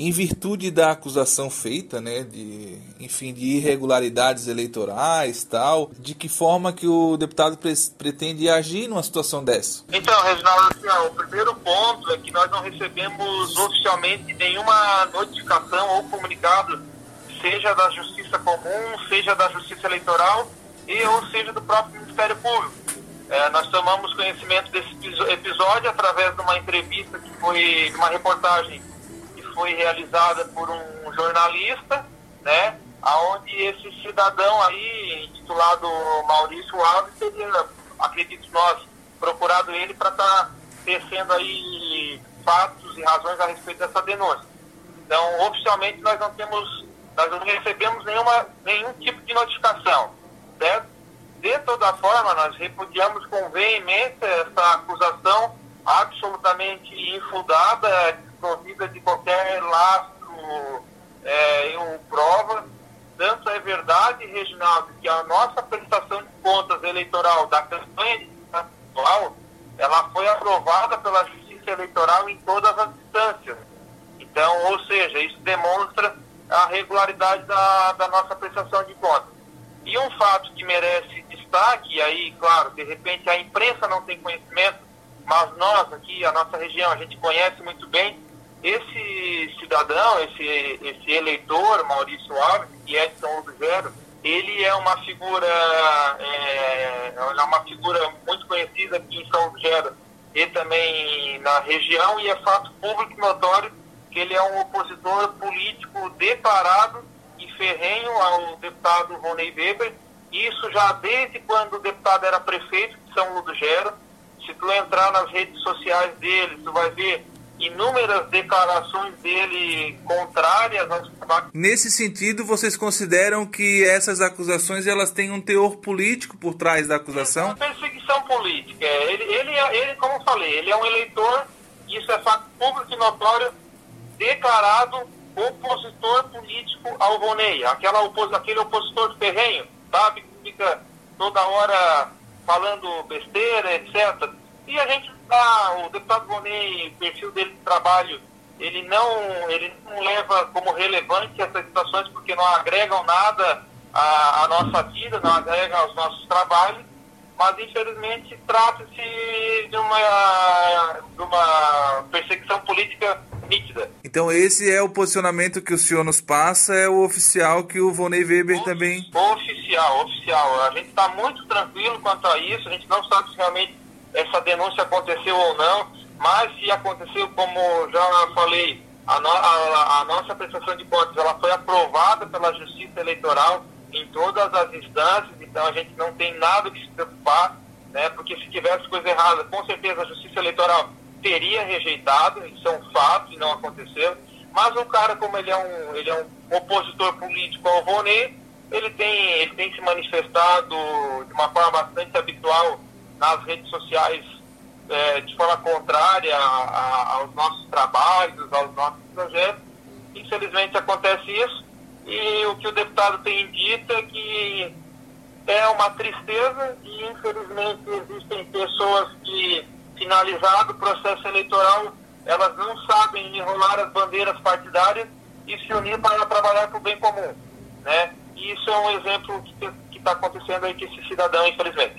em virtude da acusação feita, né, de, enfim, de irregularidades eleitorais, tal, de que forma que o deputado pre pretende agir numa situação dessa? Então, Reginaldo, assim, ó, o primeiro ponto é que nós não recebemos oficialmente nenhuma notificação ou comunicado, seja da Justiça Comum, seja da Justiça Eleitoral e ou seja do próprio Ministério Público. É, nós tomamos conhecimento desse episódio através de uma entrevista que foi, uma reportagem foi realizada por um jornalista, né, aonde esse cidadão aí, intitulado Maurício Alves, teria, acredito nós, procurado ele para estar tá tecendo aí fatos e razões a respeito dessa denúncia. Então, oficialmente, nós não temos, nós não recebemos nenhuma, nenhum tipo de notificação, certo? De toda forma, nós repudiamos com veemência essa acusação absolutamente infundada, desprovida de qualquer lastro é, ou prova. Tanto é verdade, Reginaldo, que a nossa prestação de contas eleitoral da campanha atual, ela foi aprovada pela Justiça Eleitoral em todas as instâncias. Então, ou seja, isso demonstra a regularidade da, da nossa prestação de contas. E um fato que merece destaque, e aí, claro, de repente a imprensa não tem conhecimento, mas nós aqui, a nossa região, a gente conhece muito bem, esse cidadão, esse, esse eleitor, Maurício Alves, que é de São Lugero, ele é uma figura é, é uma figura muito conhecida aqui em São Lugero e também na região, e é fato público e notório que ele é um opositor político declarado e ferrenho ao deputado Ronei Weber, isso já desde quando o deputado era prefeito de São Ludgero. Se tu entrar nas redes sociais dele, tu vai ver inúmeras declarações dele contrárias trabalhos. Nesse sentido, vocês consideram que essas acusações elas têm um teor político por trás da acusação? É perseguição política. Ele, ele, ele, como eu falei, ele é um eleitor, isso é fato público e notório, declarado opositor político ao Ronei, aquela opos, aquele opositor ferrenho, sabe? Que fica toda hora falando besteira, etc. E a gente tá, o deputado Ronei, o perfil dele de trabalho, ele não, ele não leva como relevante essas situações porque não agregam nada à, à nossa vida, não agregam aos nossos trabalhos, mas infelizmente trata-se de uma, de uma perseguição política nítida. Então esse é o posicionamento que o senhor nos passa, é o oficial que o Vonei Weber o, também... Oficial, oficial. A gente está muito tranquilo quanto a isso, a gente não sabe se realmente essa denúncia aconteceu ou não, mas se aconteceu, como já falei, a, no, a, a nossa prestação de contas ela foi aprovada pela Justiça Eleitoral em todas as instâncias, então a gente não tem nada que se preocupar, né, porque se tivesse coisa errada, com certeza a Justiça Eleitoral teria rejeitado, isso é um fato e não aconteceu. Mas o cara, como ele é um, ele é um opositor político ao Ronê, ele tem, ele tem se manifestado de uma forma bastante habitual nas redes sociais é, de forma contrária a, a, aos nossos trabalhos, aos nossos projetos. Infelizmente acontece isso e o que o deputado tem dito é que é uma tristeza e infelizmente existem pessoas que finalizado o processo eleitoral, elas não sabem enrolar as bandeiras partidárias e se unir para trabalhar para o bem comum. Né? E isso é um exemplo que está acontecendo aí com esse cidadão, infelizmente.